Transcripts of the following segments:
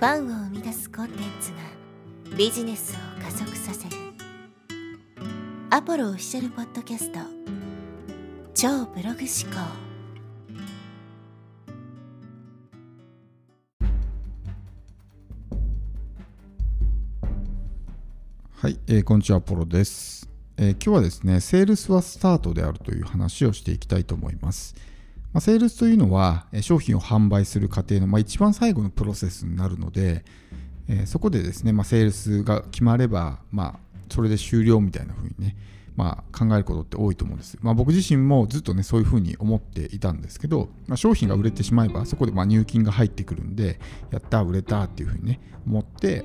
ファンを生み出すコンテンツがビジネスを加速させる。アポロオフィシャルポッドキャスト。超ブログ思考。はい、えー、こんにちは、アポロです、えー、今日はですね、セールスはスタートであるという話をしていきたいと思います。まあ、セールスというのは商品を販売する過程の、まあ、一番最後のプロセスになるので、えー、そこでですね、まあ、セールスが決まれば、まあ、それで終了みたいな風にね、まあ、考えることって多いと思うんです。まあ、僕自身もずっとね、そういう風に思っていたんですけど、まあ、商品が売れてしまえば、そこでま入金が入ってくるんで、やった、売れたっていう風にね、思って、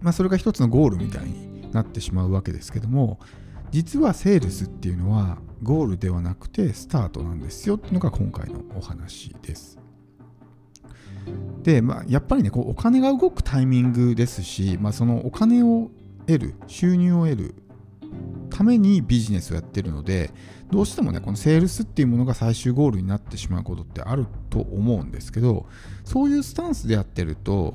まあ、それが一つのゴールみたいになってしまうわけですけども、実はセールスっていうのはゴールではなくてスタートなんですよっていうのが今回のお話です。で、まあ、やっぱりねこうお金が動くタイミングですし、まあ、そのお金を得る収入を得るためにビジネスをやってるのでどうしてもねこのセールスっていうものが最終ゴールになってしまうことってあると思うんですけどそういうスタンスでやってると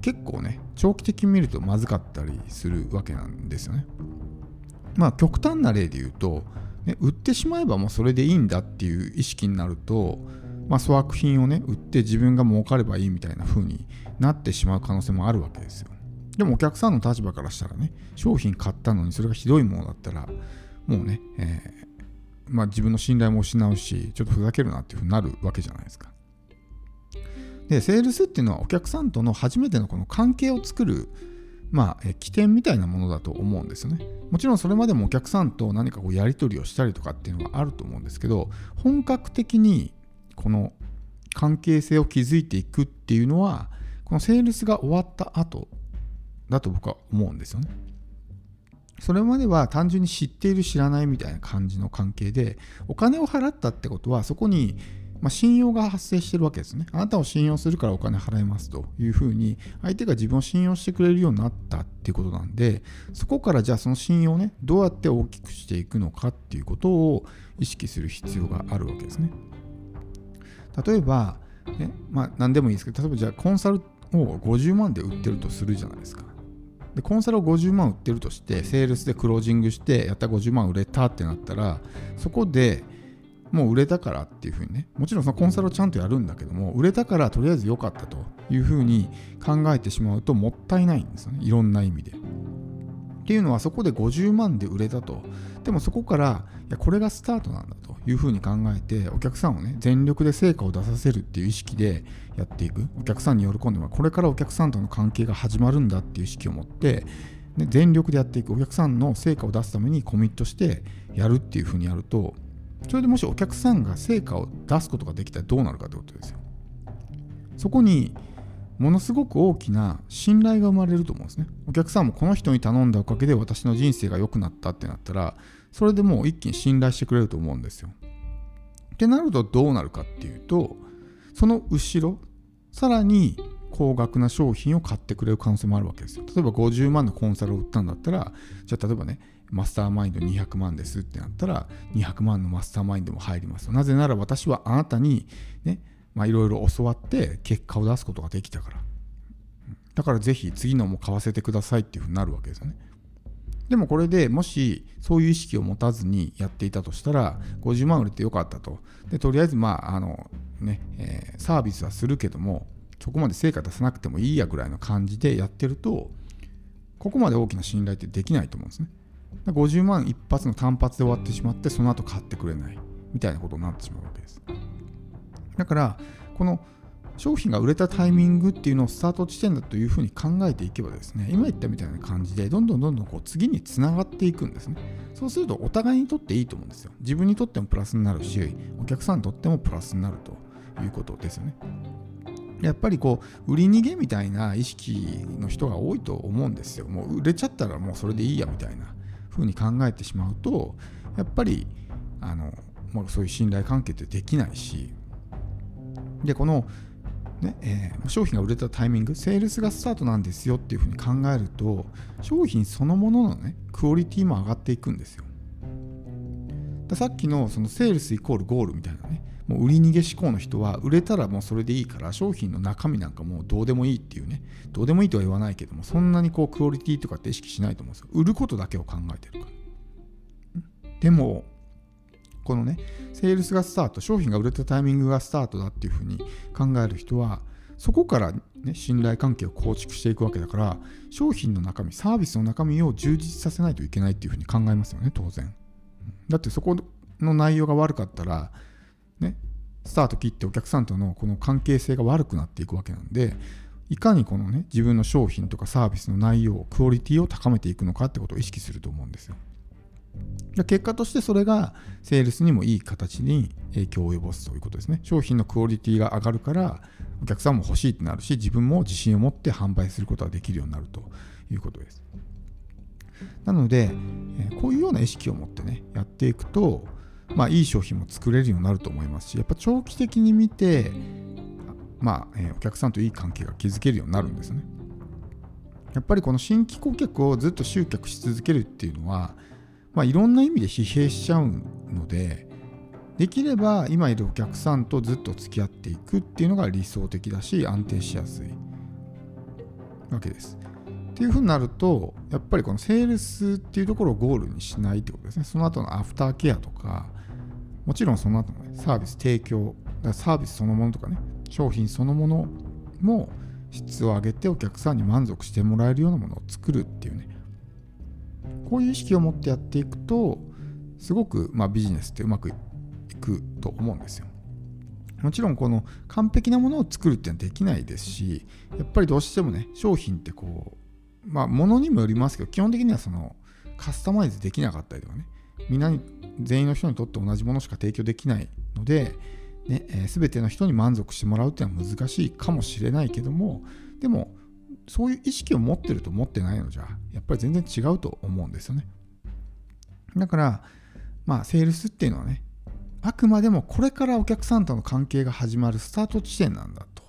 結構ね長期的に見るとまずかったりするわけなんですよね。まあ極端な例で言うと、ね、売ってしまえばもうそれでいいんだっていう意識になると、まあ、粗悪品をね売って自分が儲かればいいみたいな風になってしまう可能性もあるわけですよ。でもお客さんの立場からしたらね商品買ったのにそれがひどいものだったらもうね、えー、まあ、自分の信頼も失うしちょっとふざけるなっていう風になるわけじゃないですか。でセールスっていうのはお客さんとの初めてのこの関係を作るまあ、起点みたいなものだと思うんですよね。もちろんそれまでもお客さんと何かこうやり取りをしたりとかっていうのはあると思うんですけど、本格的にこの関係性を築いていくっていうのは、このセールスが終わった後だと僕は思うんですよね。それまでは単純に知っている知らないみたいな感じの関係で、お金を払ったってことはそこにまあ、信用が発生してるわけですね。あなたを信用するからお金払いますというふうに、相手が自分を信用してくれるようになったっていうことなんで、そこからじゃあその信用をね、どうやって大きくしていくのかっていうことを意識する必要があるわけですね。例えば、ね、まあ何でもいいですけど、例えばじゃあコンサルを50万で売ってるとするじゃないですか。でコンサルを50万売ってるとして、セールスでクロージングして、やった50万売れたってなったら、そこで、もう売れたからっていうふうにね、もちろんそのコンサルをちゃんとやるんだけども、売れたからとりあえず良かったというふうに考えてしまうともったいないんですよね、いろんな意味で。っていうのはそこで50万で売れたと。でもそこから、いや、これがスタートなんだというふうに考えて、お客さんをね、全力で成果を出させるっていう意識でやっていく。お客さんに喜んでもらう。これからお客さんとの関係が始まるんだっていう意識を持って、ね、全力でやっていく。お客さんの成果を出すためにコミットしてやるっていうふうにやると、それでもしお客さんが成果を出すことができたらどうなるかってことですよ。そこにものすごく大きな信頼が生まれると思うんですね。お客さんもこの人に頼んだおかげで私の人生が良くなったってなったら、それでもう一気に信頼してくれると思うんですよ。ってなるとどうなるかっていうと、その後ろ、さらに高額な商品を買ってくれる可能性もあるわけですよ。例えば50万のコンサルを売ったんだったら、じゃあ例えばね、マスターマインド200万ですってなったら、200万のマスターマインドも入ります。なぜなら私はあなたにね、まあいろいろ教わって結果を出すことができたから。だからぜひ次のも買わせてくださいっていうふうになるわけですよね。でもこれでもしそういう意識を持たずにやっていたとしたら50万売れてよかったと。でとりあえずまああのね、えー、サービスはするけどもそこまで成果出さなくてもいいやぐらいの感じでやってるとここまで大きな信頼ってできないと思うんですね。50万一発の単発で終わってしまってその後買ってくれないみたいなことになってしまうわけです。だからこの商品が売れたタイミングっていうのをスタート地点だというふうに考えていけばですね今言ったみたいな感じでどんどんどんどんこう次につながっていくんですね。そうするとお互いにとっていいと思うんですよ。自分にとってもプラスになるしお客さんにとってもプラスになるということですよね。やっぱりこう売り逃げみたいな意識の人が多いと思うんですよ。もう売れちゃったらもうそれでいいやみたいなふうに考えてしまうとやっぱりあの、まあ、そういう信頼関係ってできないしでこの、ねえー、商品が売れたタイミングセールスがスタートなんですよっていうふうに考えると商品そのもののねクオリティも上がっていくんですよ。さっきのそのセールスイコールゴールみたいなねもう売り逃げ志向の人は売れたらもうそれでいいから商品の中身なんかもうどうでもいいっていうねどうでもいいとは言わないけどもそんなにこうクオリティとかって意識しないと思うんですよ。売ることだけを考えてるから。でもこのねセールスがスタート商品が売れたタイミングがスタートだっていうふうに考える人はそこから、ね、信頼関係を構築していくわけだから商品の中身サービスの中身を充実させないといけないっていうふうに考えますよね当然。だってそこの内容が悪かったらねスタート切ってお客さんとのこの関係性が悪くなっていくわけなんでいかにこのね自分の商品とかサービスの内容クオリティを高めていくのかってことを意識すると思うんですよ。結果としてそれがセールスにもいい形に影響を及ぼすということですね。商品のクオリティが上がるからお客さんも欲しいってなるし自分も自信を持って販売することができるようになるということです。なのでこういうような意識を持ってねやっていくとまあいい商品も作れるようになると思いますしやっぱ長期的に見てまあ、えお客さんといい関係が築けるようになるんですねやっぱりこの新規顧客をずっと集客し続けるっていうのはまあ、いろんな意味で疲弊しちゃうのでできれば今いるお客さんとずっと付き合っていくっていうのが理想的だし安定しやすいわけです。っていうふうになるとやっぱりこのセールスっていうところをゴールにしないってことですね。その後のアフターケアとかもちろんその後の、ね、サービス提供サービスそのものとかね商品そのものも質を上げてお客さんに満足してもらえるようなものを作るっていうねこういう意識を持ってやっていくとすごく、まあ、ビジネスってうまくいくと思うんですよ。もちろんこの完璧なものを作るっていうのはできないですしやっぱりどうしてもね商品ってこうまあ物にもよりますけど基本的にはそのカスタマイズできなかったりとかねみんなに全員の人にとって同じものしか提供できないので、ねえー、全ての人に満足してもらうっていうのは難しいかもしれないけどもでもそういう意識を持ってると持ってないのじゃやっぱり全然違うと思うんですよね。だからまあセールスっていうのはねあくまでもこれからお客さんとの関係が始まるスタート地点なんだと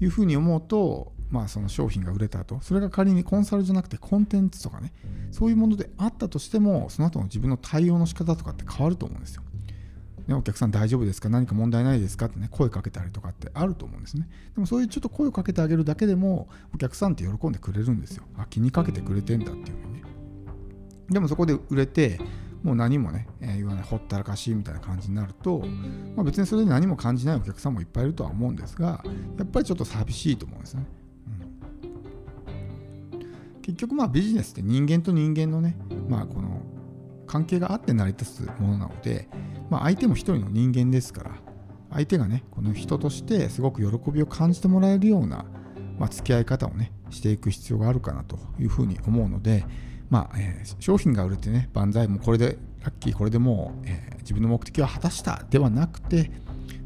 いうふうに思うとまあその商品が売れた後それが仮にコンサルじゃなくてコンテンツとかねそういうものであったとしてもその後の自分の対応の仕方とかって変わると思うんですよね、お客さん大丈夫ですか？何か問題ないですか？ってね、声かけたりとかってあると思うんですね。でもそういうちょっと声をかけてあげるだけでも、お客さんって喜んでくれるんですよ。あ、気にかけてくれてんだっていうふうにね。でもそこで売れて、もう何もね、えー、言わない、ほったらかしいみたいな感じになると、まあ、別にそれで何も感じないお客さんもいっぱいいるとは思うんですが、やっぱりちょっと寂しいと思うんですね。結局まあビジネスって人間と人間のね、まあこの関係があって成り立つものなので、まあ、相手も一人の人間ですから相手がねこの人としてすごく喜びを感じてもらえるような、まあ、付き合い方をねしていく必要があるかなというふうに思うので、まあえー、商品が売れてね万歳もこれでラッキーこれでもう、えー、自分の目的は果たしたではなくて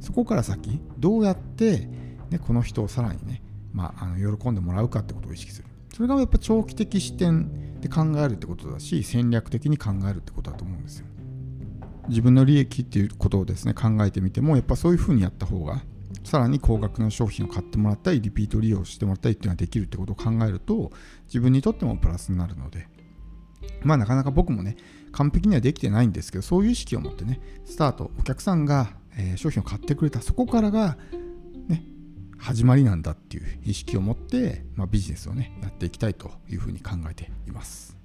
そこから先どうやって、ね、この人をさらにね、まあ、あの喜んでもらうかってことを意識する。それがやっぱ長期的視点で考えるってことだし戦略的に考えるってことだと思うんですよ。自分の利益っていうことをですね考えてみてもやっぱそういうふうにやった方がさらに高額な商品を買ってもらったりリピート利用してもらったりっていうのができるってことを考えると自分にとってもプラスになるのでまあなかなか僕もね完璧にはできてないんですけどそういう意識を持ってねスタートお客さんが、え商品を買ってくれたそこからがね始まりなんだっていう意識を持って、まあ、ビジネスをねやっていきたいというふうに考えています。